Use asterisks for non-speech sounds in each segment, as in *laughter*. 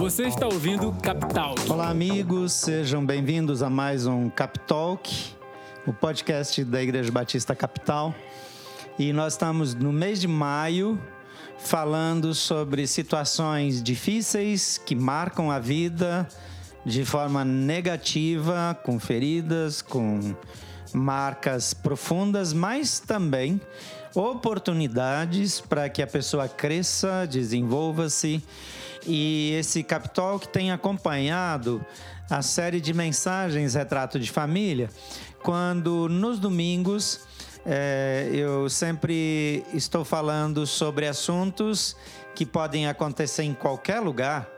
Você está ouvindo Capital. Olá, amigos, sejam bem-vindos a mais um Capitalk, o podcast da Igreja Batista Capital. E nós estamos no mês de maio falando sobre situações difíceis que marcam a vida de forma negativa, com feridas, com marcas profundas, mas também oportunidades para que a pessoa cresça, desenvolva-se. E esse Capital que tem acompanhado a série de mensagens Retrato de Família, quando nos domingos é, eu sempre estou falando sobre assuntos que podem acontecer em qualquer lugar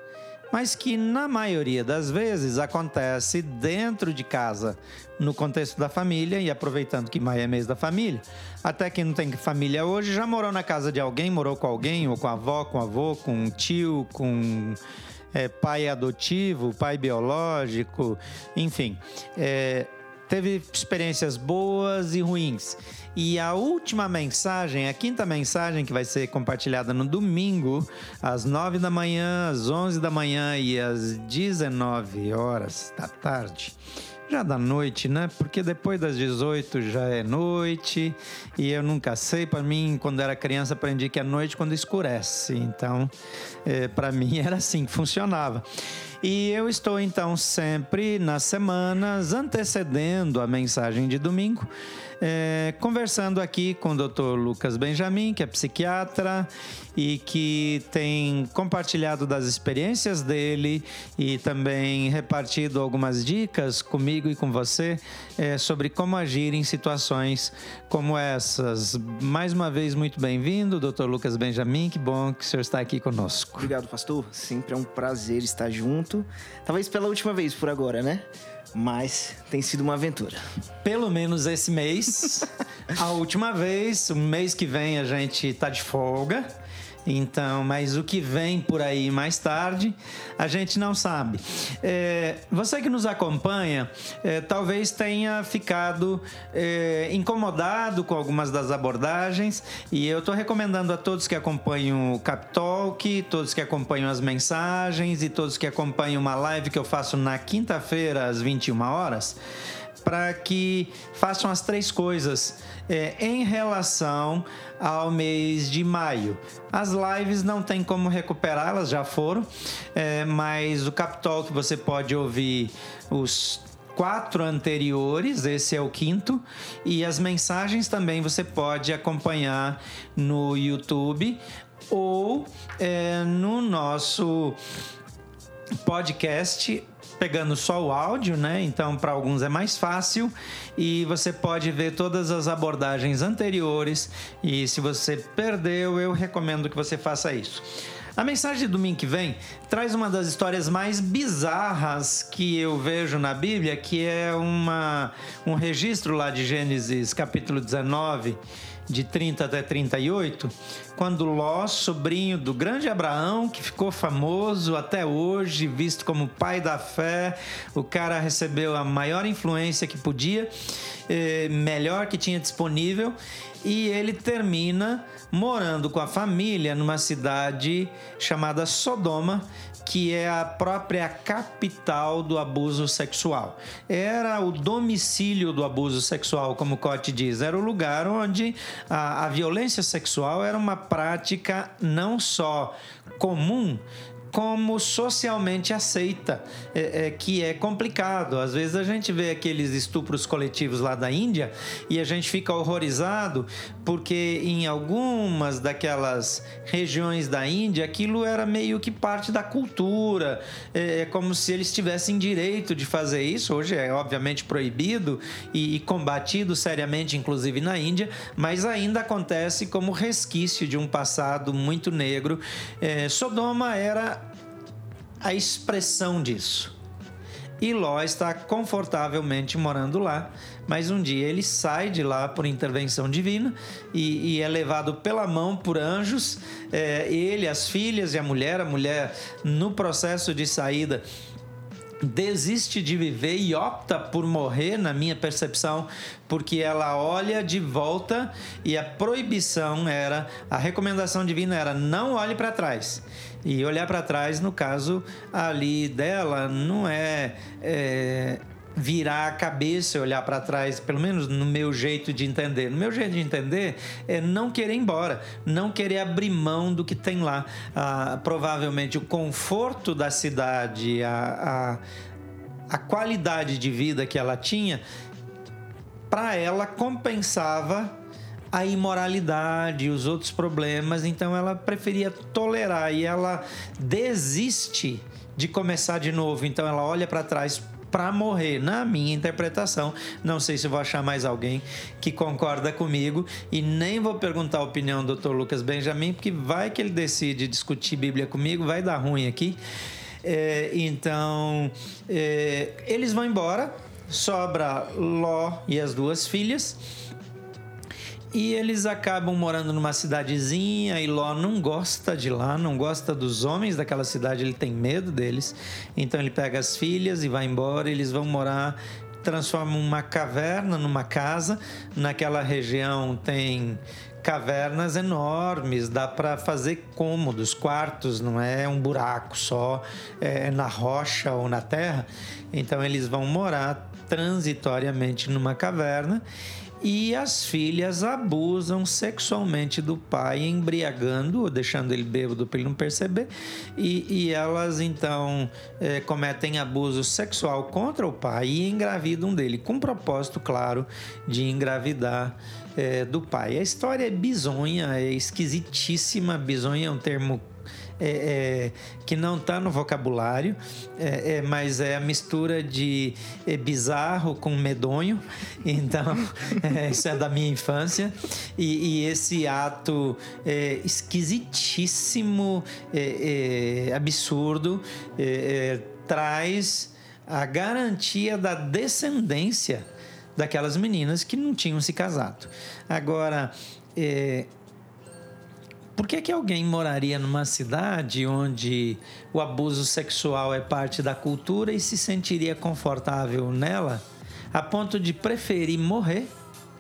mas que na maioria das vezes acontece dentro de casa, no contexto da família e aproveitando que maio é mês da família. Até quem não tem família hoje já morou na casa de alguém, morou com alguém, ou com a avó, com o avô, com um tio, com é, pai adotivo, pai biológico, enfim. É, teve experiências boas e ruins. E a última mensagem, a quinta mensagem que vai ser compartilhada no domingo, às 9 da manhã, às 11 da manhã e às 19 horas da tarde já da noite, né? Porque depois das 18 já é noite e eu nunca sei. Para mim, quando era criança, aprendi que é noite quando escurece. Então, é, para mim *laughs* era assim que funcionava. E eu estou então sempre nas semanas antecedendo a mensagem de domingo é, conversando aqui com o Dr. Lucas Benjamin, que é psiquiatra e que tem compartilhado das experiências dele e também repartido algumas dicas comigo e com você é, sobre como agir em situações como essas. Mais uma vez, muito bem-vindo, Dr. Lucas Benjamin. Que bom que o senhor está aqui conosco. Obrigado, pastor. Sempre é um prazer estar junto. Talvez pela última vez por agora, né? mas tem sido uma aventura. Pelo menos esse mês. *laughs* a última vez, o mês que vem a gente tá de folga. Então, mas o que vem por aí mais tarde, a gente não sabe. É, você que nos acompanha, é, talvez tenha ficado é, incomodado com algumas das abordagens, e eu estou recomendando a todos que acompanham o Captalk, todos que acompanham as mensagens e todos que acompanham uma live que eu faço na quinta-feira às 21 horas para que façam as três coisas é, em relação ao mês de maio. As lives não tem como recuperar, elas já foram, é, mas o Capitol que você pode ouvir os quatro anteriores, esse é o quinto, e as mensagens também você pode acompanhar no YouTube ou é, no nosso podcast pegando só o áudio, né? Então, para alguns é mais fácil e você pode ver todas as abordagens anteriores. E se você perdeu, eu recomendo que você faça isso. A mensagem de domingo que vem traz uma das histórias mais bizarras que eu vejo na Bíblia, que é uma, um registro lá de Gênesis capítulo 19 de 30 até 38, quando Ló, sobrinho do grande Abraão, que ficou famoso até hoje, visto como pai da fé, o cara recebeu a maior influência que podia, eh, melhor que tinha disponível, e ele termina morando com a família numa cidade chamada Sodoma, que é a própria capital do abuso sexual. Era o domicílio do abuso sexual, como Cote diz, era o lugar onde a, a violência sexual era uma prática não só comum, como socialmente aceita, é, é, que é complicado. Às vezes a gente vê aqueles estupros coletivos lá da Índia e a gente fica horrorizado porque em algumas daquelas regiões da Índia aquilo era meio que parte da cultura, é, é como se eles tivessem direito de fazer isso. Hoje é obviamente proibido e, e combatido seriamente, inclusive na Índia, mas ainda acontece como resquício de um passado muito negro. É, Sodoma era a expressão disso. E Ló está confortavelmente morando lá, mas um dia ele sai de lá por intervenção divina e, e é levado pela mão por anjos. É, ele, as filhas e a mulher, a mulher no processo de saída desiste de viver e opta por morrer, na minha percepção, porque ela olha de volta e a proibição era, a recomendação divina era não olhe para trás. E olhar para trás, no caso ali dela, não é, é virar a cabeça e olhar para trás, pelo menos no meu jeito de entender. No meu jeito de entender é não querer ir embora, não querer abrir mão do que tem lá. Ah, provavelmente o conforto da cidade, a, a, a qualidade de vida que ela tinha, para ela compensava a imoralidade, os outros problemas, então ela preferia tolerar e ela desiste de começar de novo. Então ela olha para trás para morrer, na minha interpretação. Não sei se vou achar mais alguém que concorda comigo e nem vou perguntar a opinião do Dr. Lucas Benjamin, porque vai que ele decide discutir Bíblia comigo, vai dar ruim aqui. É, então, é, eles vão embora, sobra Ló e as duas filhas. E eles acabam morando numa cidadezinha e Ló não gosta de lá, não gosta dos homens daquela cidade, ele tem medo deles. Então ele pega as filhas e vai embora, eles vão morar, transformam uma caverna numa casa. Naquela região tem cavernas enormes, dá para fazer cômodos, quartos, não é um buraco só é na rocha ou na terra. Então eles vão morar transitoriamente numa caverna e as filhas abusam sexualmente do pai, embriagando, deixando ele bêbado para ele não perceber, e, e elas então é, cometem abuso sexual contra o pai e engravidam dele, com propósito, claro, de engravidar é, do pai. A história é bizonha, é esquisitíssima. Bizonha é um termo é, é, que não está no vocabulário, é, é, mas é a mistura de é, bizarro com medonho. *laughs* Então, *laughs* é, isso é da minha infância. E, e esse ato esquisitíssimo, absurdo, traz a garantia da descendência daquelas meninas que não tinham se casado. Agora, é, por que, que alguém moraria numa cidade onde o abuso sexual é parte da cultura e se sentiria confortável nela a ponto de preferir morrer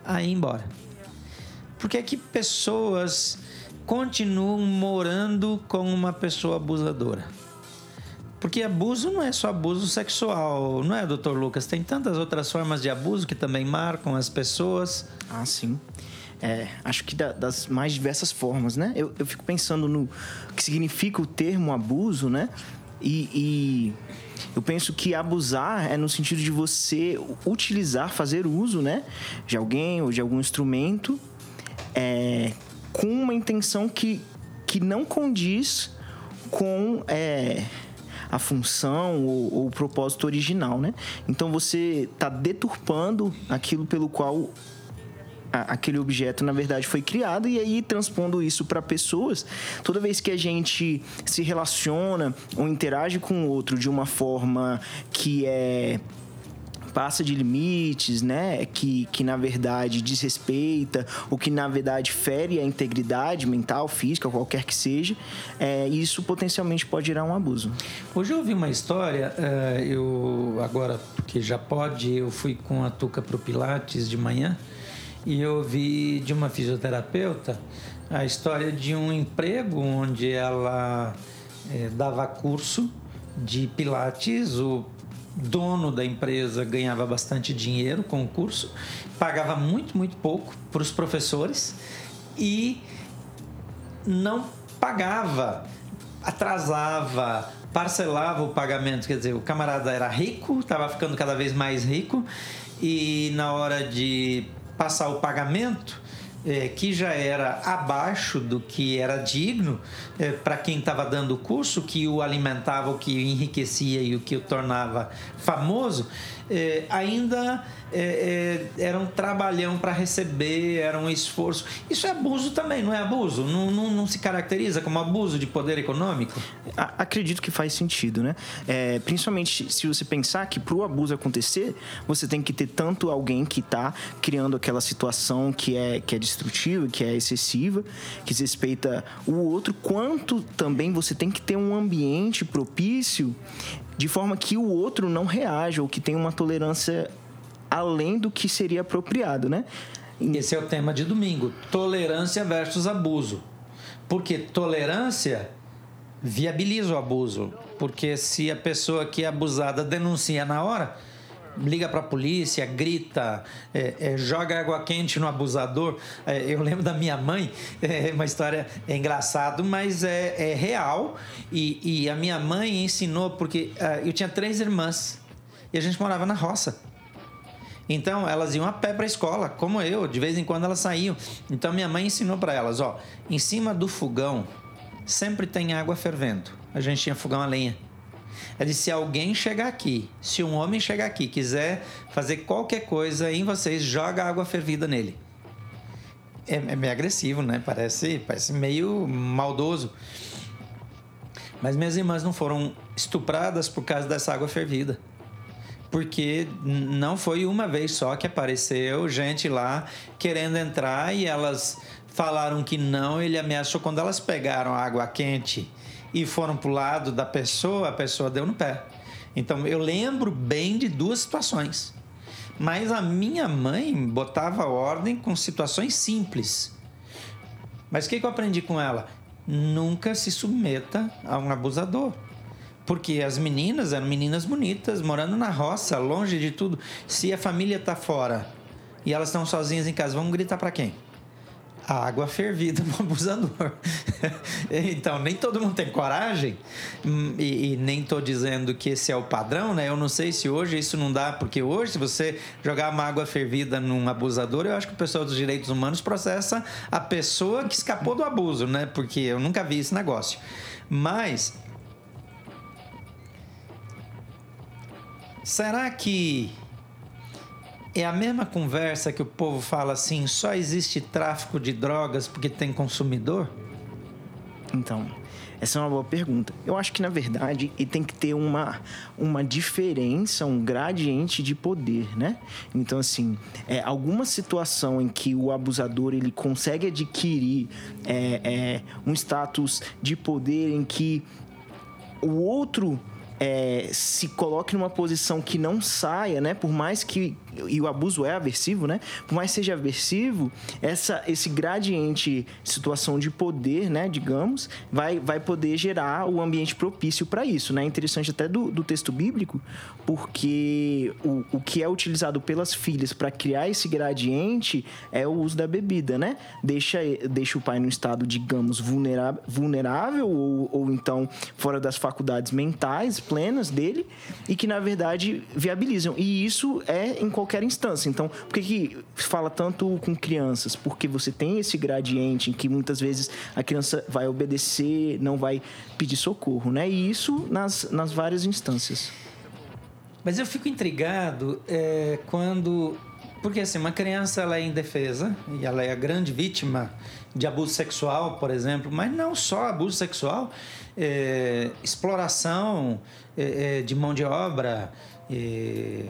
a ir embora? Por que, que pessoas continuam morando com uma pessoa abusadora? Porque abuso não é só abuso sexual, não é, doutor Lucas? Tem tantas outras formas de abuso que também marcam as pessoas. Ah, sim. É, acho que da, das mais diversas formas, né? Eu, eu fico pensando no que significa o termo abuso, né? E, e, eu penso que abusar é no sentido de você utilizar, fazer uso, né? De alguém ou de algum instrumento é, com uma intenção que, que não condiz com é, a função ou, ou, o propósito original, né? Então você está deturpando aquilo pelo qual aquele objeto na verdade foi criado e aí transpondo isso para pessoas toda vez que a gente se relaciona ou interage com o outro de uma forma que é passa de limites, né? Que, que na verdade desrespeita ou que na verdade fere a integridade mental, física, qualquer que seja, é, isso potencialmente pode gerar um abuso. Hoje eu ouvi uma história, é, eu agora porque já pode, eu fui com a Tuca pro Pilates de manhã e eu ouvi de uma fisioterapeuta a história de um emprego onde ela é, dava curso de Pilates, o dono da empresa ganhava bastante dinheiro com o curso, pagava muito, muito pouco para os professores e não pagava, atrasava, parcelava o pagamento. Quer dizer, o camarada era rico, estava ficando cada vez mais rico e na hora de passar o pagamento, é, que já era abaixo do que era digno é, para quem estava dando o curso, que o alimentava, o que o enriquecia e o que o tornava famoso, é, ainda é, é, era um trabalhão para receber, era um esforço. Isso é abuso também, não é abuso? Não, não, não se caracteriza como abuso de poder econômico? Acredito que faz sentido, né? É, principalmente se você pensar que para o abuso acontecer, você tem que ter tanto alguém que está criando aquela situação que é, que é destrutiva, que é excessiva, que desrespeita o outro, quanto também você tem que ter um ambiente propício de forma que o outro não reaja ou que tenha uma tolerância além do que seria apropriado, né? Esse é o tema de domingo: tolerância versus abuso. Porque tolerância viabiliza o abuso, porque se a pessoa que é abusada denuncia na hora, liga para a polícia, grita, é, é, joga água quente no abusador. É, eu lembro da minha mãe, *laughs* é uma história é engraçado, mas é, é real. E, e, a minha mãe ensinou porque uh, eu tinha três irmãs e a gente morava na roça. Então elas iam a pé para a escola, como eu. De vez em quando elas saíam. Então minha mãe ensinou para elas, ó, em cima do fogão sempre tem água fervendo. A gente tinha fogão a lenha. Ela disse: se alguém chegar aqui, se um homem chegar aqui quiser fazer qualquer coisa em vocês, joga água fervida nele. É, é meio agressivo, né? Parece, parece meio maldoso. Mas minhas irmãs não foram estupradas por causa dessa água fervida. Porque não foi uma vez só que apareceu gente lá querendo entrar e elas falaram que não. Ele ameaçou quando elas pegaram água quente e foram para o lado da pessoa, a pessoa deu no pé. Então eu lembro bem de duas situações. Mas a minha mãe botava ordem com situações simples. Mas o que, que eu aprendi com ela? Nunca se submeta a um abusador. Porque as meninas eram meninas bonitas, morando na roça, longe de tudo. Se a família está fora e elas estão sozinhas em casa, vão gritar para quem? A água fervida *laughs* no abusador. então, nem todo mundo tem coragem, hum, e, e nem estou dizendo que esse é o padrão, né? Eu não sei se hoje isso não dá, porque hoje, se você jogar uma água fervida num abusador, eu acho que o pessoal dos direitos humanos processa a pessoa que escapou do abuso, né? Porque eu nunca vi esse negócio. Mas. Será que é a mesma conversa que o povo fala assim: só existe tráfico de drogas porque tem consumidor? Então, essa é uma boa pergunta. Eu acho que, na verdade, ele tem que ter uma, uma diferença, um gradiente de poder, né? Então, assim, é, alguma situação em que o abusador ele consegue adquirir é, é, um status de poder em que o outro é, se coloque numa posição que não saia, né? Por mais que e o abuso é aversivo, né? Por mais que seja aversivo, essa, esse gradiente situação de poder, né? Digamos, vai, vai poder gerar o ambiente propício para isso, né? É interessante até do, do texto bíblico, porque o, o que é utilizado pelas filhas para criar esse gradiente é o uso da bebida, né? Deixa, deixa o pai no estado, digamos, vulnerável, vulnerável ou, ou então fora das faculdades mentais plenas dele e que, na verdade, viabilizam. E isso é em qualquer instância. Então, por que, que fala tanto com crianças? Porque você tem esse gradiente em que muitas vezes a criança vai obedecer, não vai pedir socorro, né? E isso nas, nas várias instâncias. Mas eu fico intrigado é, quando porque assim, uma criança ela é indefesa e ela é a grande vítima de abuso sexual, por exemplo, mas não só abuso sexual, é, exploração é, de mão de obra, é,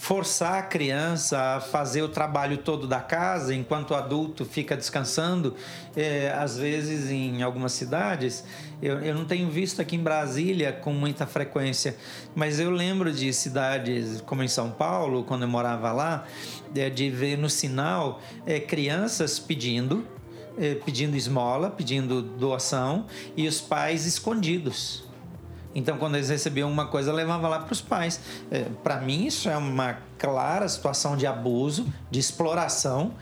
forçar a criança a fazer o trabalho todo da casa enquanto o adulto fica descansando. É, às vezes, em algumas cidades, eu, eu não tenho visto aqui em Brasília com muita frequência, mas eu lembro de cidades como em São Paulo, quando eu morava lá, é, de ver no sinal é, crianças pedindo. Pedindo esmola, pedindo doação e os pais escondidos então, quando eles recebiam uma coisa, levava lá para os pais. É, para mim, isso é uma clara situação de abuso, de exploração.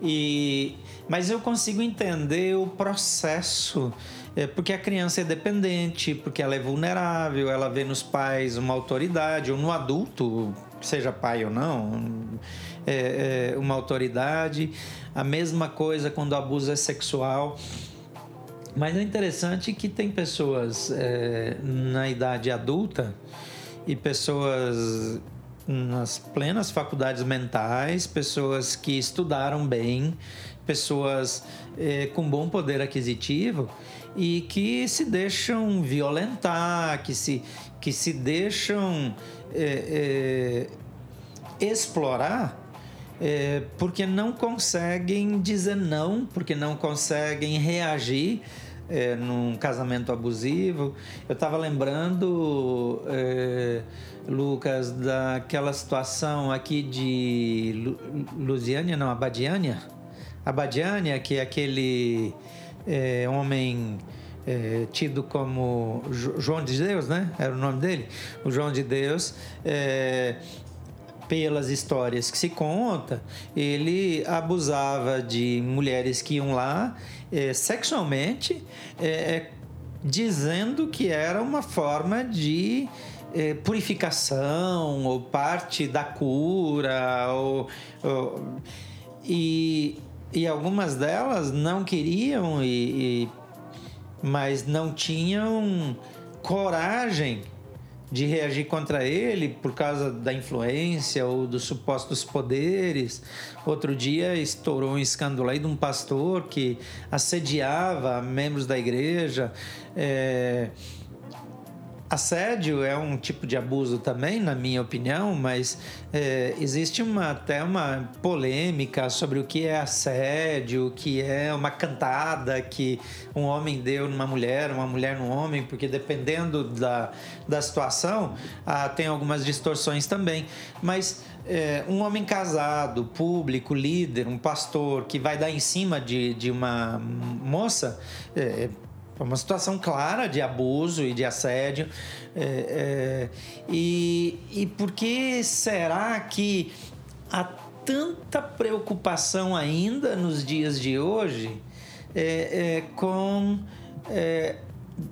E, mas eu consigo entender o processo, é, porque a criança é dependente, porque ela é vulnerável, ela vê nos pais uma autoridade, ou no adulto, seja pai ou não, é, é uma autoridade. A mesma coisa quando o abuso é sexual. Mas é interessante que tem pessoas é, na idade adulta e pessoas nas plenas faculdades mentais, pessoas que estudaram bem, pessoas é, com bom poder aquisitivo e que se deixam violentar, que se, que se deixam é, é, explorar é, porque não conseguem dizer não, porque não conseguem reagir é, num casamento abusivo. Eu estava lembrando, é, Lucas, daquela situação aqui de Lu, Lusiânia, não, Abadiânia. Abadiânia, que é aquele é, homem é, tido como João de Deus, né? Era o nome dele, o João de Deus. É, pelas histórias que se conta, ele abusava de mulheres que iam lá é, sexualmente, é, dizendo que era uma forma de é, purificação ou parte da cura ou, ou, e, e algumas delas não queriam e, e mas não tinham coragem de reagir contra ele por causa da influência ou dos supostos poderes. Outro dia estourou um escândalo aí de um pastor que assediava membros da igreja. É, Assédio é um tipo de abuso também, na minha opinião, mas é, existe uma, até uma polêmica sobre o que é assédio, o que é uma cantada que um homem deu numa mulher, uma mulher num homem, porque dependendo da, da situação, ah, tem algumas distorções também. Mas é, um homem casado, público, líder, um pastor que vai dar em cima de, de uma moça. É, é uma situação clara de abuso e de assédio. É, é, e, e por que será que há tanta preocupação ainda nos dias de hoje é, é com é,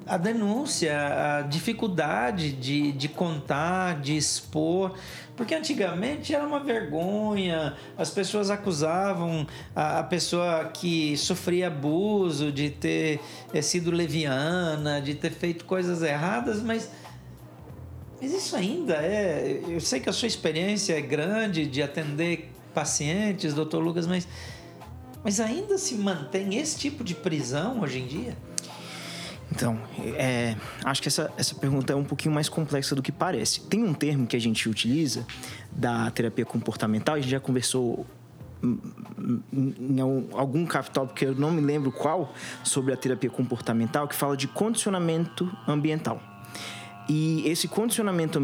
a denúncia, a dificuldade de, de contar, de expor? Porque antigamente era uma vergonha, as pessoas acusavam a, a pessoa que sofria abuso de ter é, sido leviana, de ter feito coisas erradas, mas, mas isso ainda é. Eu sei que a sua experiência é grande de atender pacientes, doutor Lucas, mas, mas ainda se mantém esse tipo de prisão hoje em dia? Então, é, acho que essa, essa pergunta é um pouquinho mais complexa do que parece. Tem um termo que a gente utiliza da terapia comportamental, a gente já conversou em algum capital, porque eu não me lembro qual, sobre a terapia comportamental, que fala de condicionamento ambiental. E esse condicionamento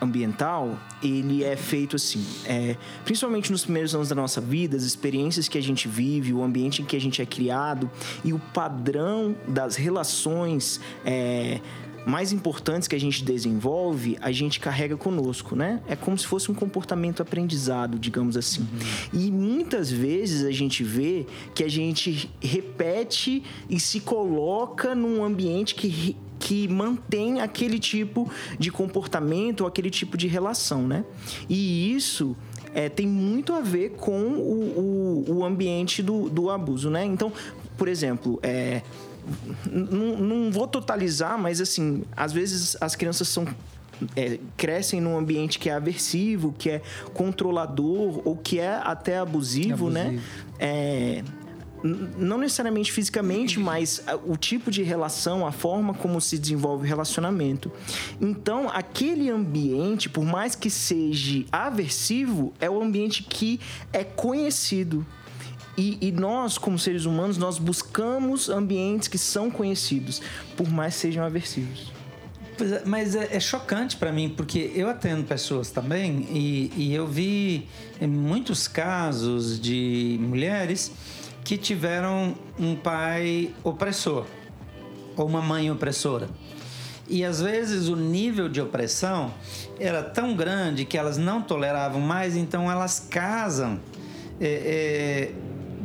ambiental, ele é feito assim, é, principalmente nos primeiros anos da nossa vida, as experiências que a gente vive, o ambiente em que a gente é criado e o padrão das relações é, mais importantes que a gente desenvolve, a gente carrega conosco, né? É como se fosse um comportamento aprendizado, digamos assim. Uhum. E muitas vezes a gente vê que a gente repete e se coloca num ambiente que que mantém aquele tipo de comportamento, aquele tipo de relação, né? E isso é, tem muito a ver com o, o, o ambiente do, do abuso, né? Então, por exemplo, é, não, não vou totalizar, mas assim, às vezes as crianças são é, crescem num ambiente que é aversivo, que é controlador ou que é até abusivo, né? abusivo. né? É, não necessariamente fisicamente, mas o tipo de relação, a forma como se desenvolve o relacionamento. Então, aquele ambiente, por mais que seja aversivo, é o ambiente que é conhecido. E, e, nós, como seres humanos, nós buscamos ambientes que são conhecidos, por mais que sejam aversivos. É, mas é, é chocante para mim, porque eu atendo pessoas também e, e eu vi muitos casos de mulheres que tiveram um pai opressor ou uma mãe opressora. E às vezes o nível de opressão era tão grande que elas não toleravam mais, então elas casam é, é,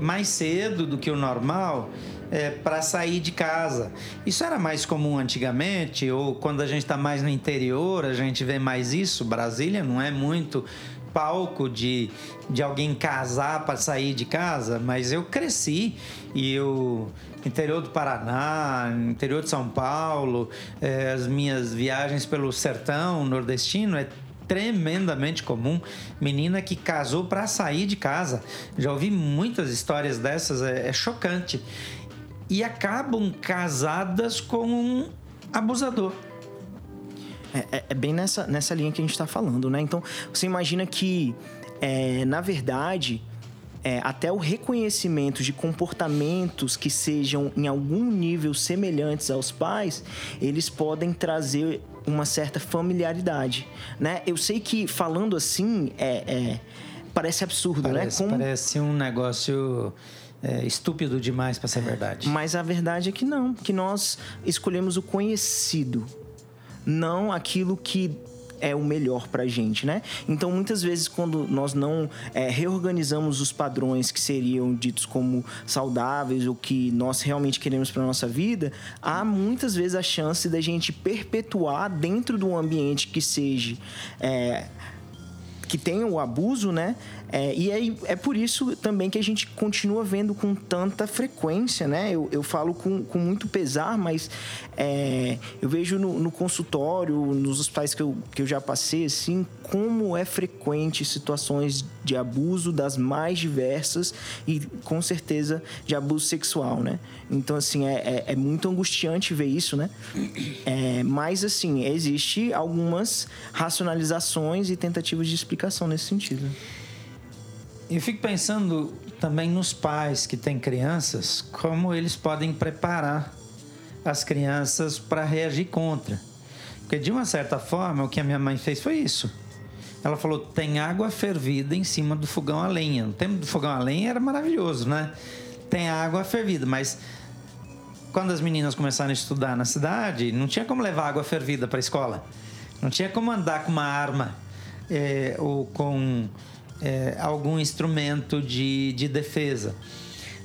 mais cedo do que o normal é, para sair de casa. Isso era mais comum antigamente, ou quando a gente está mais no interior, a gente vê mais isso. Brasília não é muito palco de, de alguém casar para sair de casa, mas eu cresci e eu interior do Paraná, interior de São Paulo, é, as minhas viagens pelo sertão nordestino é tremendamente comum. Menina que casou para sair de casa. Já ouvi muitas histórias dessas, é, é chocante. E acabam casadas com um abusador. É, é, é, bem nessa, nessa linha que a gente está falando, né? Então, você imagina que, é, na verdade, é, até o reconhecimento de comportamentos que sejam em algum nível semelhantes aos pais, eles podem trazer uma certa familiaridade, né? Eu sei que falando assim é, é parece absurdo, parece, né? Como... Parece um negócio é, estúpido demais para ser verdade. Mas a verdade é que não, que nós escolhemos o conhecido, não aquilo que é o melhor para gente, né? Então, muitas vezes, quando nós não é, reorganizamos os padrões que seriam ditos como saudáveis ou que nós realmente queremos para nossa vida, há muitas vezes a chance da gente perpetuar dentro de um ambiente que seja é, que tenha o abuso, né? É, e é, é por isso também que a gente continua vendo com tanta frequência, né? Eu, eu falo com, com muito pesar, mas é, eu vejo no, no, consultório, nos hospitais que eu, que eu já passei, assim, como é frequente situações de abuso das mais diversas e com certeza de abuso sexual, né? Então, assim, é, é, é muito angustiante ver isso, né? É, mas, assim, existe algumas racionalizações e tentativas de explicação nesse sentido. Eu fico pensando também nos pais que têm crianças, como eles podem preparar as crianças para reagir contra. Porque de uma certa forma, o que a minha mãe fez foi isso. Ela falou: tem água fervida em cima do fogão a lenha. No tempo do fogão a lenha era maravilhoso, né? Tem água fervida, mas quando as meninas começaram a estudar na cidade, não tinha como levar água fervida para a escola. Não tinha como andar com uma arma é, ou com é, algum instrumento de, de defesa.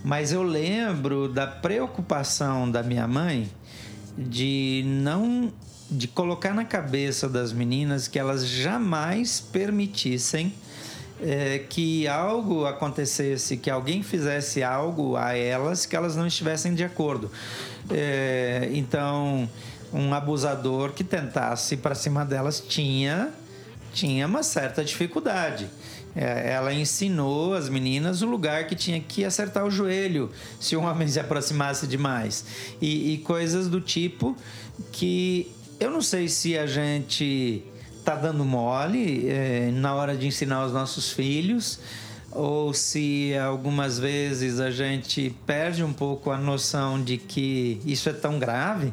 Mas eu lembro da preocupação da minha mãe de não de colocar na cabeça das meninas que elas jamais permitissem é, que algo acontecesse, que alguém fizesse algo a elas que elas não estivessem de acordo. É, então, um abusador que tentasse para cima delas tinha tinha uma certa dificuldade. É, ela ensinou as meninas o lugar que tinha que acertar o joelho se um homem se aproximasse demais. E, e coisas do tipo que eu não sei se a gente tá dando mole é, na hora de ensinar os nossos filhos ou se algumas vezes a gente perde um pouco a noção de que isso é tão grave,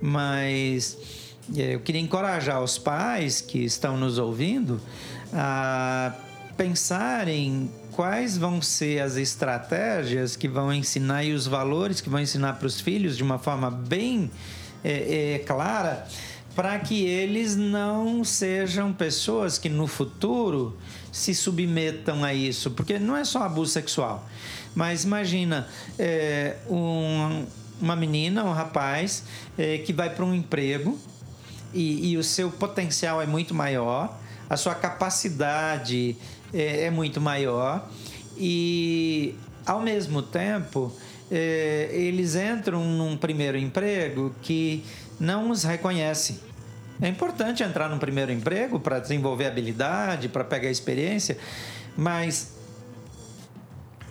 mas eu queria encorajar os pais que estão nos ouvindo a pensar em quais vão ser as estratégias que vão ensinar e os valores que vão ensinar para os filhos de uma forma bem é, é, clara, para que eles não sejam pessoas que no futuro se submetam a isso, porque não é só abuso sexual. Mas imagina é, um, uma menina, um rapaz é, que vai para um emprego e, e o seu potencial é muito maior, a sua capacidade é, é muito maior e, ao mesmo tempo, é, eles entram num primeiro emprego que não os reconhece. É importante entrar num primeiro emprego para desenvolver habilidade, para pegar experiência, mas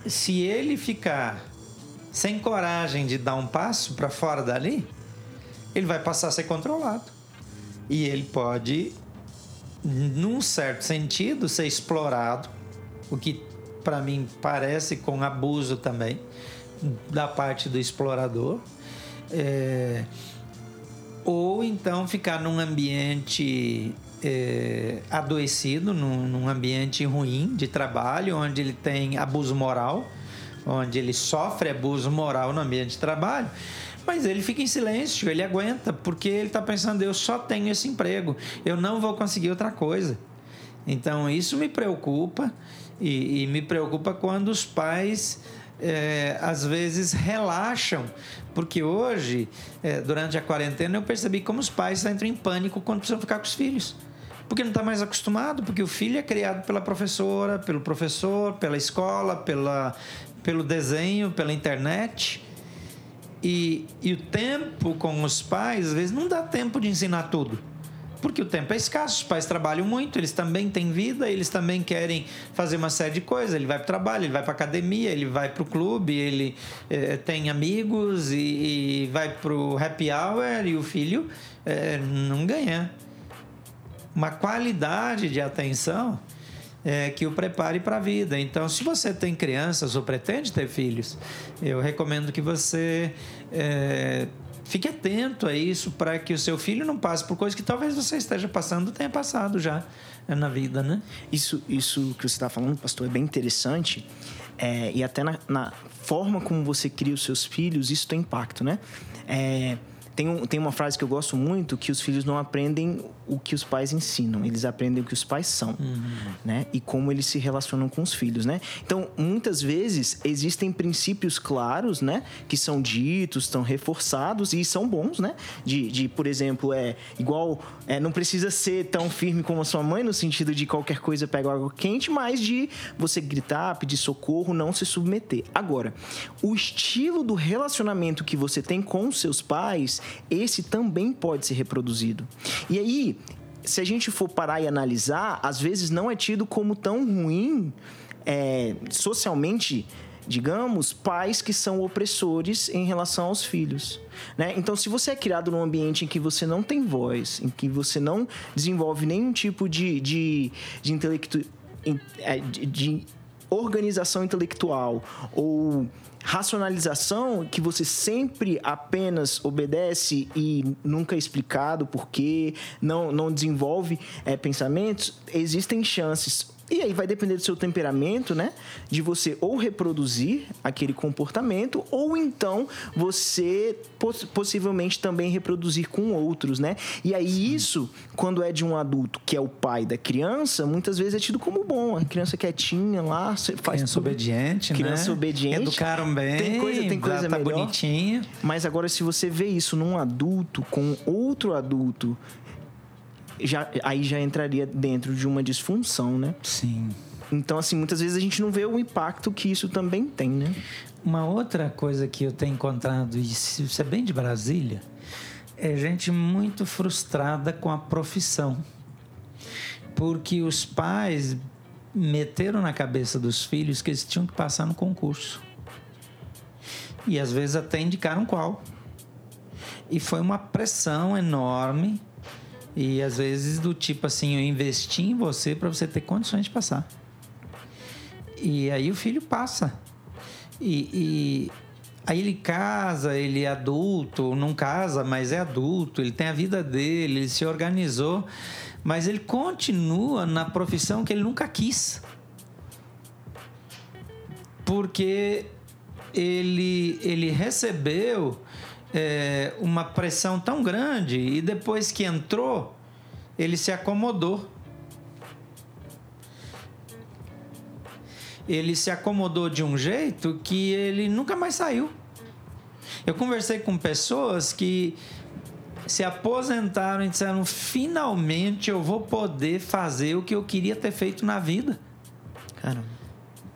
se ele ficar sem coragem de dar um passo para fora dali, ele vai passar a ser controlado. E ele pode, num certo sentido, ser explorado o que para mim parece com abuso também da parte do explorador. É, ou então ficar num ambiente é, adoecido, num, num, ambiente ruim de trabalho, onde ele tem abuso moral, onde ele sofre abuso moral no ambiente de trabalho, mas ele fica em silêncio, ele aguenta, porque ele está pensando: eu só tenho esse emprego, eu não vou conseguir outra coisa. Então isso me preocupa e, e me preocupa quando os pais é, às vezes relaxam, porque hoje, é, durante a quarentena, eu percebi como os pais entram em pânico quando precisam ficar com os filhos. Porque não está mais acostumado, porque o filho é criado pela professora, pelo professor, pela escola, pela, pelo desenho, pela internet. E, e o tempo com os pais, às vezes, não dá tempo de ensinar tudo porque o tempo é escasso, os pais trabalham muito, eles também têm vida, eles também querem fazer uma série de coisas. Ele vai para o trabalho, ele vai para academia, ele vai para o clube, ele é, tem amigos e, e vai para o happy hour e o filho é, não ganha uma qualidade de atenção é, que o prepare para a vida. Então, se você tem crianças ou pretende ter filhos, eu recomendo que você Fique atento a isso para que o seu filho não passe por coisas que talvez você esteja passando, tenha passado já na vida, né? Isso, isso que você está falando, pastor, é bem interessante. É, e até na, na, forma como você cria os seus filhos, isso tem impacto, né? É, tem, um, tem uma frase que eu gosto muito, que os filhos não aprendem o que os pais ensinam, eles aprendem o que os pais são, uhum. né? E como eles se relacionam com os filhos, né? Então, muitas vezes existem princípios claros, né? Que são ditos, estão reforçados e são bons, né? De, de por exemplo, é igual, é, não precisa ser tão firme como a sua mãe no sentido de qualquer coisa pega água quente, mas de você gritar, pedir socorro, não se submeter. Agora, o estilo do relacionamento que você tem com seus pais, esse também pode ser reproduzido. E aí, se a gente for parar e analisar, às vezes não é tido como tão ruim é, socialmente digamos, pais que são opressores em relação aos filhos. Né? Então, se você é criado num ambiente em que você não tem voz, em que você não desenvolve nenhum tipo de, de, de intelecto. É, de, de organização intelectual ou racionalização que você sempre apenas obedece e nunca é explicado por quê, não, não desenvolve é, pensamentos, existem chances e aí vai depender do seu temperamento, né? De você ou reproduzir aquele comportamento ou então você poss possivelmente também reproduzir com outros, né? E aí isso, quando é de um adulto que é o pai da criança, muitas vezes é tido como bom. A criança quietinha lá, faz criança tudo. obediente, criança né? obediente. Educaram bem. Tem coisa, tem coisa tá melhor. bonitinha. Mas agora se você vê isso num adulto com outro adulto já, aí já entraria dentro de uma disfunção, né? Sim. Então, assim, muitas vezes a gente não vê o impacto que isso também tem, né? Uma outra coisa que eu tenho encontrado, e isso é bem de Brasília, é gente muito frustrada com a profissão. Porque os pais meteram na cabeça dos filhos que eles tinham que passar no concurso. E às vezes até indicaram qual. E foi uma pressão enorme e às vezes do tipo assim, eu investi em você para você ter condições de passar. E aí o filho passa. E, e, aí ele casa, ele é adulto, não casa, mas é adulto, ele tem a vida dele, ele se organizou, mas ele continua na profissão que ele nunca quis. Porque ele, ele recebeu é, uma pressão tão grande e depois que entrou, ele se acomodou. Ele se acomodou de um jeito que ele nunca mais saiu. Eu conversei com pessoas que se aposentaram e disseram: finalmente eu vou poder fazer o que eu queria ter feito na vida. Caramba.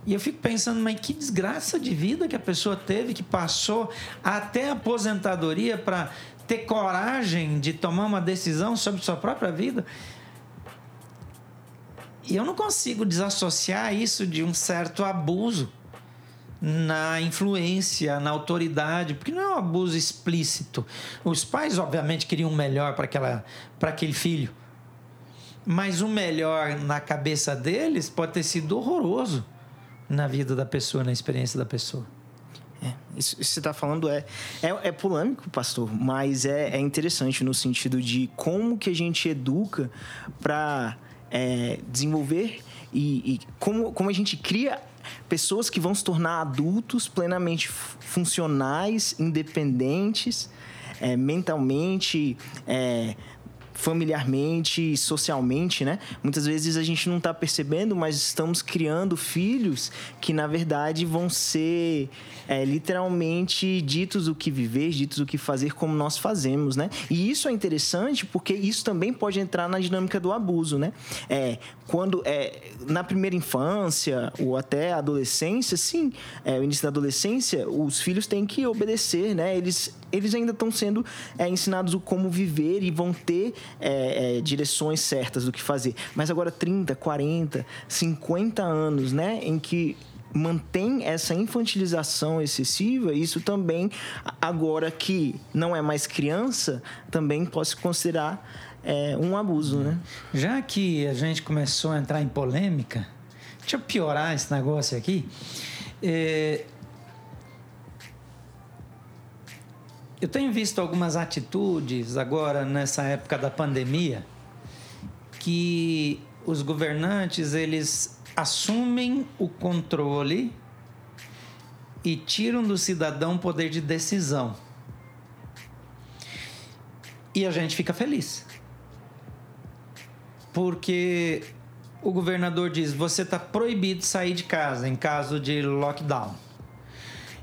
E eu fico pensando, mas que desgraça de vida que a pessoa teve, que passou até a aposentadoria para ter coragem de tomar uma decisão sobre sua própria vida. E eu não consigo desassociar isso de um certo abuso na influência, na autoridade, porque não é um abuso explícito. Os pais, obviamente, queriam o melhor para aquele filho. Mas o melhor na cabeça deles pode ter sido horroroso na vida da pessoa, na experiência da pessoa. É, isso, que você está falando é, é, é, polêmico, pastor, mas é, é, interessante no sentido de como que a gente educa para é, desenvolver e, e, como, como a gente cria pessoas que vão se tornar adultos plenamente funcionais, independentes, é, mentalmente, é, familiarmente, socialmente, né? Muitas vezes a gente não está percebendo, mas estamos criando filhos que na verdade vão ser é, literalmente ditos o que viver, ditos o que fazer, como nós fazemos, né? E isso é interessante porque isso também pode entrar na dinâmica do abuso, né? É, quando é na primeira infância ou até adolescência, sim, é, o início da adolescência, os filhos têm que obedecer, né? Eles, eles ainda estão sendo é, ensinados o como viver e vão ter é, é, direções certas do que fazer. Mas agora 30, 40, 50 anos, né? Em que mantém essa infantilização excessiva, isso também, agora que não é mais criança, também pode se considerar é, um abuso, né? Já que a gente começou a entrar em polêmica, deixa eu piorar esse negócio aqui. É... eu tenho visto algumas atitudes agora nessa época da pandemia que os governantes eles assumem o controle e tiram do cidadão o poder de decisão. E a gente fica feliz. Porque o governador diz: você está proibido de sair de casa em caso de lockdown.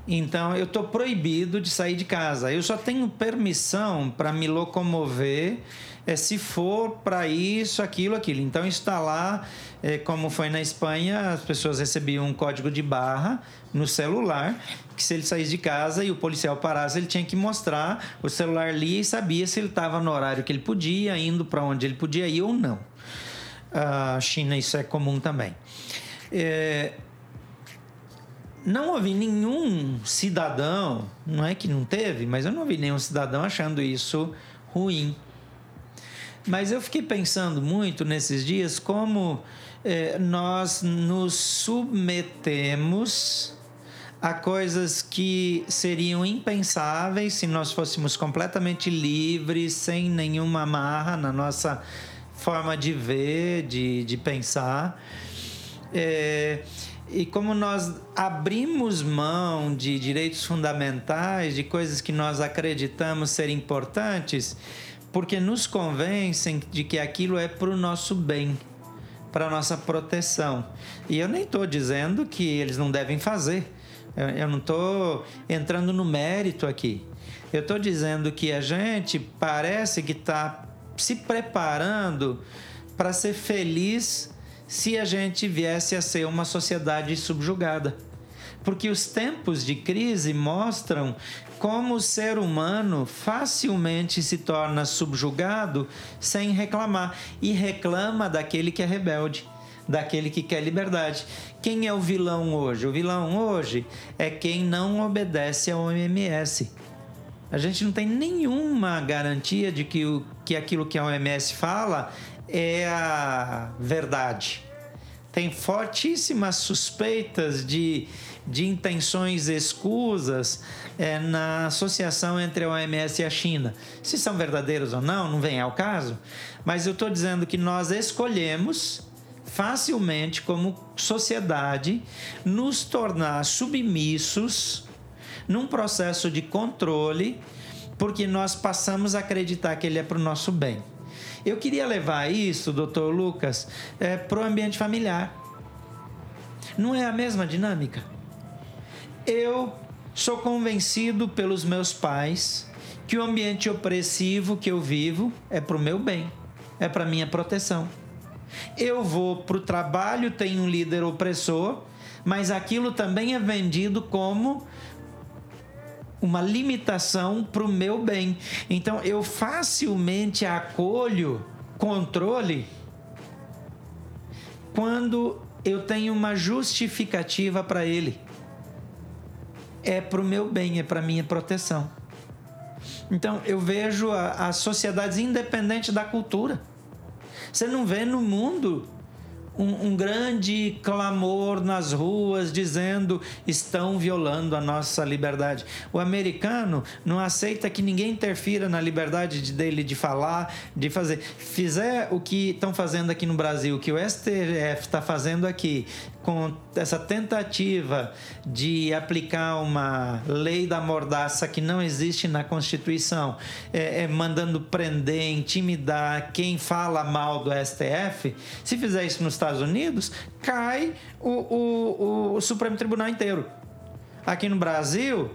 Então eu estou proibido de sair de casa. Eu só tenho permissão para me locomover é, se for para isso, aquilo, aquilo. Então está lá, é, como foi na Espanha, as pessoas recebiam um código de barra no celular, que se ele saísse de casa e o policial parasse, ele tinha que mostrar, o celular lia e sabia se ele estava no horário que ele podia, indo para onde ele podia ir ou não. A China isso é comum também. É, não ouvi nenhum cidadão, não é que não teve, mas eu não ouvi nenhum cidadão achando isso ruim. Mas eu fiquei pensando muito nesses dias como eh, nós nos submetemos a coisas que seriam impensáveis se nós fôssemos completamente livres, sem nenhuma amarra na nossa forma de ver, de, de pensar. É, e como nós abrimos mão de direitos fundamentais, de coisas que nós acreditamos ser importantes, porque nos convencem de que aquilo é para o nosso bem, para nossa proteção. E eu nem estou dizendo que eles não devem fazer. Eu não estou entrando no mérito aqui. Eu estou dizendo que a gente parece que está se preparando para ser feliz se a gente viesse a ser uma sociedade subjugada. Porque os tempos de crise mostram como o ser humano facilmente se torna subjugado sem reclamar e reclama daquele que é rebelde, daquele que quer liberdade. Quem é o vilão hoje? O vilão hoje é quem não obedece ao OMS. A gente não tem nenhuma garantia de que, o, que aquilo que a OMS fala é a verdade. Tem fortíssimas suspeitas de, de intenções escusas é, na associação entre a OMS e a China. Se são verdadeiros ou não, não vem ao caso, mas eu estou dizendo que nós escolhemos facilmente, como sociedade, nos tornar submissos num processo de controle, porque nós passamos a acreditar que ele é para o nosso bem. Eu queria levar isso, doutor Lucas, é, para o ambiente familiar. Não é a mesma dinâmica? Eu sou convencido pelos meus pais que o ambiente opressivo que eu vivo é para o meu bem, é para minha proteção. Eu vou para o trabalho, tenho um líder opressor, mas aquilo também é vendido como uma limitação para o meu bem. Então eu facilmente acolho controle quando eu tenho uma justificativa para ele. É para o meu bem, é para minha proteção. Então eu vejo as sociedades independentes da cultura. Você não vê no mundo um, um, grande clamor nas ruas dizendo estão violando a nossa liberdade. O americano não aceita que ninguém interfira na liberdade de, dele de falar, de fazer. Fizer o que estão fazendo aqui no Brasil, o que o STF está fazendo aqui, com essa tentativa de aplicar uma lei da mordaça que não existe na Constituição, é, é, mandando prender, intimidar quem fala mal do STF, se fizer isso nos Estados Unidos, cai o, o, o Supremo Tribunal inteiro. Aqui no Brasil,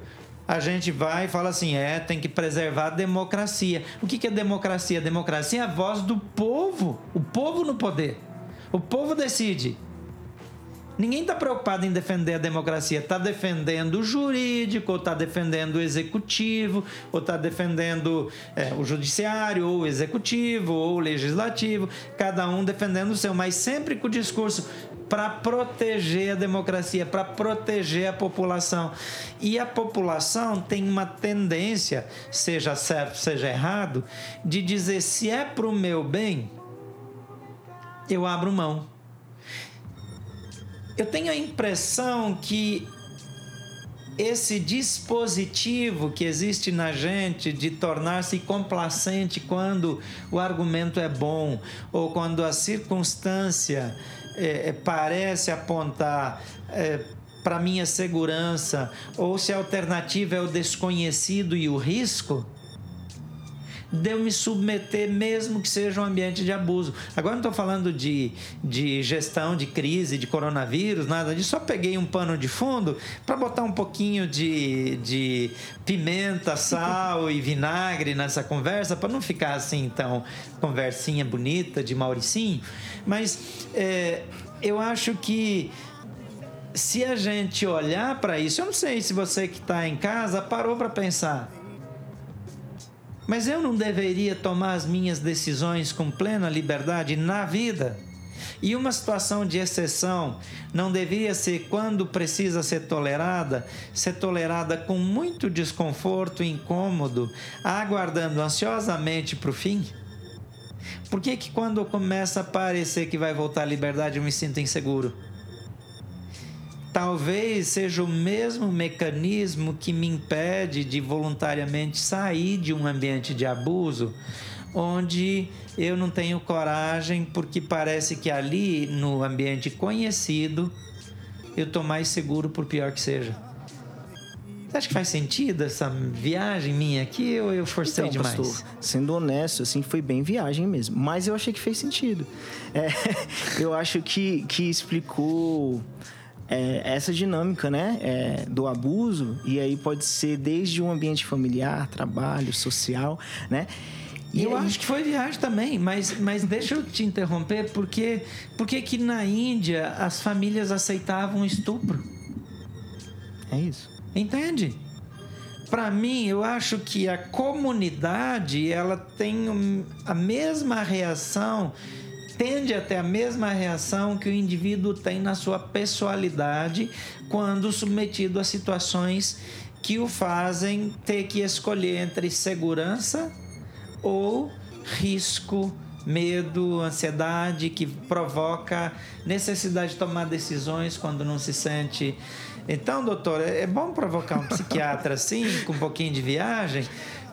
a gente vai e fala assim: é, tem que preservar a democracia. O que é democracia? Democracia é a voz do povo, o povo no poder. O povo decide. Ninguém está preocupado em defender a democracia. Está defendendo o jurídico, ou está defendendo o executivo, ou está defendendo é, o judiciário, ou o executivo, ou o legislativo. Cada um defendendo o seu, mas sempre com o discurso para proteger a democracia, para proteger a população. E a população tem uma tendência, seja certo, seja errado, de dizer: se é para o meu bem, eu abro mão eu tenho a impressão que esse dispositivo que existe na gente de tornar-se complacente quando o argumento é bom ou quando a circunstância é, parece apontar é, para minha segurança ou se a alternativa é o desconhecido e o risco, de eu me submeter, mesmo que seja um ambiente de abuso. Agora não estou falando de, de gestão de crise, de coronavírus, nada disso. Só peguei um pano de fundo para botar um pouquinho de, de pimenta, sal e vinagre nessa conversa, para não ficar assim, então, conversinha bonita de Mauricinho. Mas é, eu acho que se a gente olhar para isso, eu não sei se você que está em casa parou para pensar. Mas eu não deveria tomar as minhas decisões com plena liberdade na vida? E uma situação de exceção não deveria ser, quando precisa ser tolerada, ser tolerada com muito desconforto e incômodo, aguardando ansiosamente para o fim? Por que, que quando começa a parecer que vai voltar à liberdade eu me sinto inseguro? Talvez seja o mesmo mecanismo que me impede de voluntariamente sair de um ambiente de abuso, onde eu não tenho coragem, porque parece que ali, no ambiente conhecido, eu estou mais seguro, por pior que seja. Você acha que faz sentido essa viagem minha aqui ou eu forcei então, demais? Pastor, sendo honesto, assim, foi bem viagem mesmo. Mas eu achei que fez sentido. É, *laughs* eu acho que, que explicou é, essa dinâmica né, é, do abuso, e aí pode ser desde um ambiente familiar, trabalho, social, né? E eu aí... acho que foi viagem também, mas, mas deixa eu te interromper, porque, porque que na Índia as famílias aceitavam estupro? É isso. Entende? Para mim, eu acho que a comunidade ela tem a mesma reação tende a ter a mesma reação que o indivíduo tem na sua pessoalidade quando submetido a situações que o fazem ter que escolher entre segurança ou risco, medo, ansiedade, que provoca necessidade de tomar decisões quando não se sente. Então, doutor, é bom provocar um *laughs* psiquiatra assim, com um pouquinho de viagem,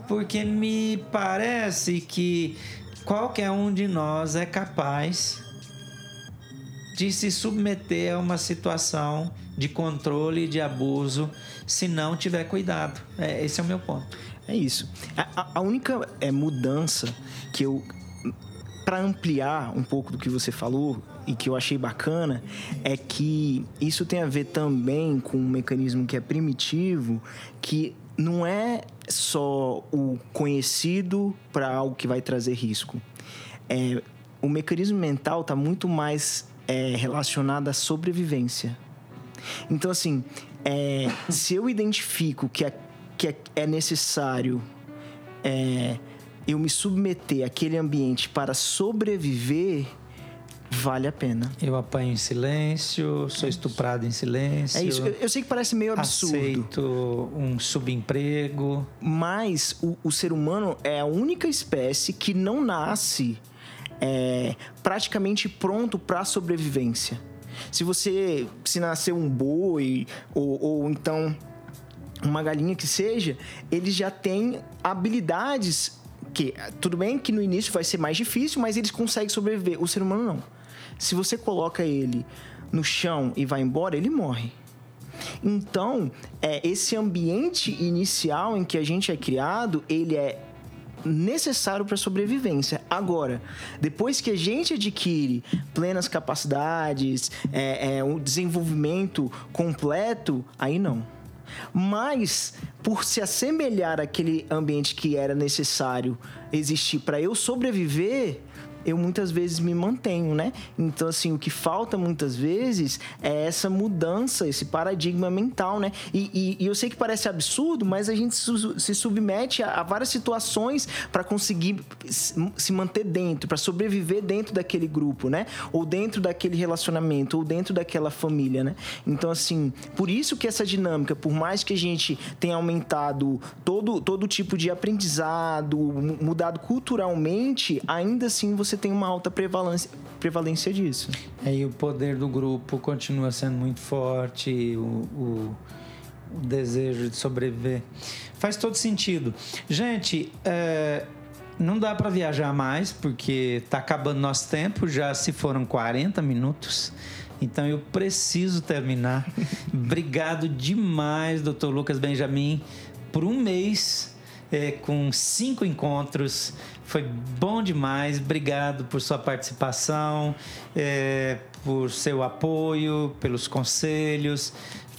porque me parece que qualquer um de nós é capaz de se submeter a uma situação de controle e de abuso se não tiver cuidado. É, esse é o meu ponto. É isso. A, a única é, mudança que eu. Para ampliar um pouco do que você falou e que eu achei bacana, é que isso tem a ver também com um mecanismo que é primitivo, que não é só o conhecido para algo que vai trazer risco. É, o mecanismo mental está muito mais é, relacionado à sobrevivência. Então, assim, é, se eu identifico que é, que é, é necessário é, eu me submeter àquele ambiente para sobreviver, vale a pena. Eu apanho em silêncio, sou estuprado em silêncio. É isso. Eu, eu sei que parece meio absurdo. Aceito um subemprego. Mas o, o ser humano é a única espécie que não nasce é, praticamente pronto para sobrevivência. Se você se nascer um boi ou, ou então uma galinha que seja, eles já têm habilidades que tudo bem que no início vai ser mais difícil, mas eles conseguem sobreviver. O ser humano não. Se você coloca ele no chão e vai embora, ele morre. Então, é, esse ambiente inicial em que a gente é criado, ele é necessário para sobrevivência. Agora, depois que a gente adquire plenas capacidades, é, é, um desenvolvimento completo, aí não. Mas, por se assemelhar àquele ambiente que era necessário existir para eu sobreviver, eu muitas vezes me mantenho, né? Então, assim, o que falta muitas vezes é essa mudança, esse paradigma mental, né? E, e, e eu sei que parece absurdo, mas a gente se submete a, a várias situações para conseguir se manter dentro, para sobreviver dentro daquele grupo, né? Ou dentro daquele relacionamento, ou dentro daquela família, né? Então, assim, por isso que essa dinâmica, por mais que a gente tenha aumentado todo, todo tipo de aprendizado, mudado culturalmente, ainda assim você você tem uma alta prevalência, prevalência disso. É, e o poder do grupo continua sendo muito forte, o, o, o desejo de sobreviver. Faz todo sentido. Gente, é, não dá para viajar mais porque está acabando nosso tempo, já se foram 40 minutos. Então eu preciso terminar. *laughs* Obrigado demais, doutor Lucas Benjamin, por um mês é, com cinco encontros. Foi bom demais. Obrigado por sua participação, é, por seu apoio, pelos conselhos.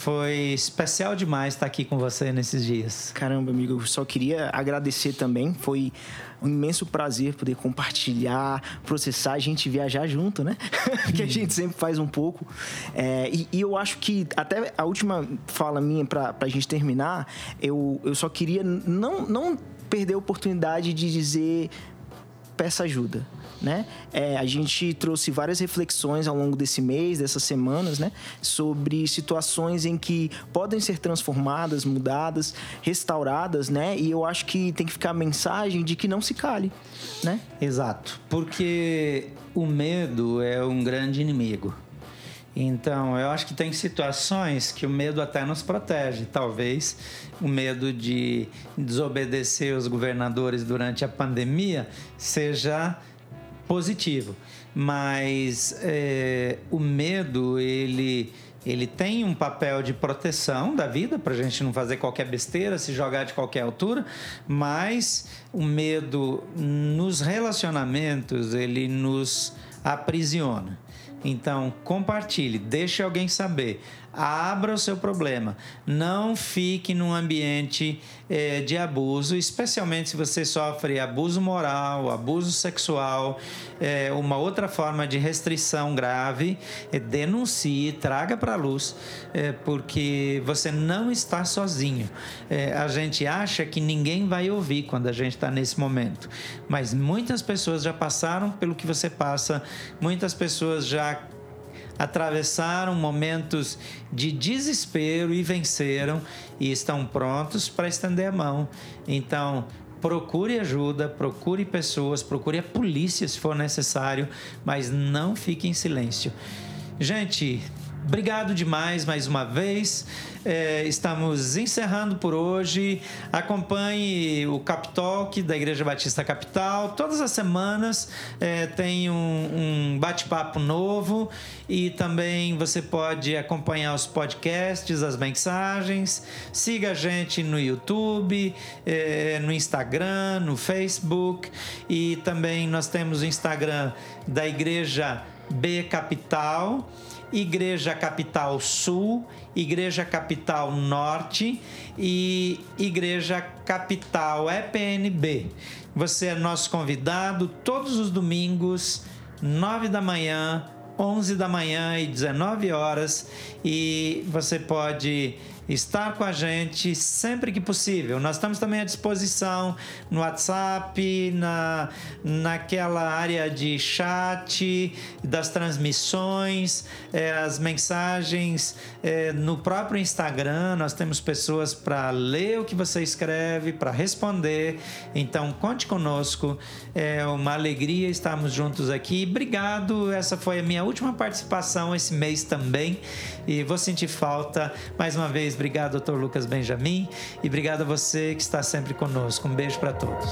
Foi especial demais estar aqui com você nesses dias. Caramba, amigo, eu só queria agradecer também. Foi um imenso prazer poder compartilhar, processar, a gente viajar junto, né? *laughs* que a gente sempre faz um pouco. É, e, e, eu acho que até a última fala minha para a gente terminar, eu, eu só queria não, não perder a oportunidade de dizer peça ajuda né? É, a gente trouxe várias reflexões ao longo desse mês, dessas semanas, né? Sobre situações em que podem ser transformadas, mudadas, restauradas, né? E eu acho que tem que ficar a mensagem de que não se cale, né? Exato, porque o medo é um grande inimigo. Então, eu acho que tem situações que o medo até nos protege. Talvez o medo de desobedecer os governadores durante a pandemia seja positivo. Mas é, o medo, ele, ele tem um papel de proteção da vida, para a gente não fazer qualquer besteira, se jogar de qualquer altura, mas o medo nos relacionamentos, ele nos aprisiona. Então, compartilhe, deixe alguém saber abra o seu problema. Não fique num ambiente é, de abuso, especialmente se você sofre abuso moral, abuso sexual, é, uma outra forma de restrição grave. É, denuncie, traga para a luz, porque você não está sozinho. A gente acha que ninguém vai ouvir quando a gente está nesse momento, mas muitas pessoas já passaram pelo que você passa, muitas pessoas já atravessaram momentos de desespero e venceram e estão prontos para estender a mão. Então, procure ajuda, procure pessoas, procure a polícia se for necessário, mas não fique em silêncio. Gente, Obrigado demais mais uma vez. É, estamos encerrando por hoje. Acompanhe o Capitalk da Igreja Batista Capital. Todas as semanas é, tem um, um bate-papo novo e também você pode acompanhar os podcasts, as mensagens. Siga a gente no YouTube, é, no Instagram, no Facebook e também nós temos o Instagram da Igreja B Capital. Igreja Capital Sul, Igreja Capital Norte e Igreja Capital EPNB. Você é nosso convidado todos os domingos, 9 da manhã, 11 da manhã e 19 horas e você pode estar com a gente sempre que possível. Nós estamos também à disposição no WhatsApp, na, naquela área de chat, das transmissões, é, as mensagens é, no próprio Instagram. Nós temos pessoas para ler o que você escreve, para responder. Então, conte conosco. É uma alegria estarmos juntos aqui. Obrigado. Essa foi a minha última participação esse mês também. E vou sentir falta mais uma vez obrigado, doutor Lucas Benjamin, e obrigado a você que está sempre conosco. Um beijo para todos.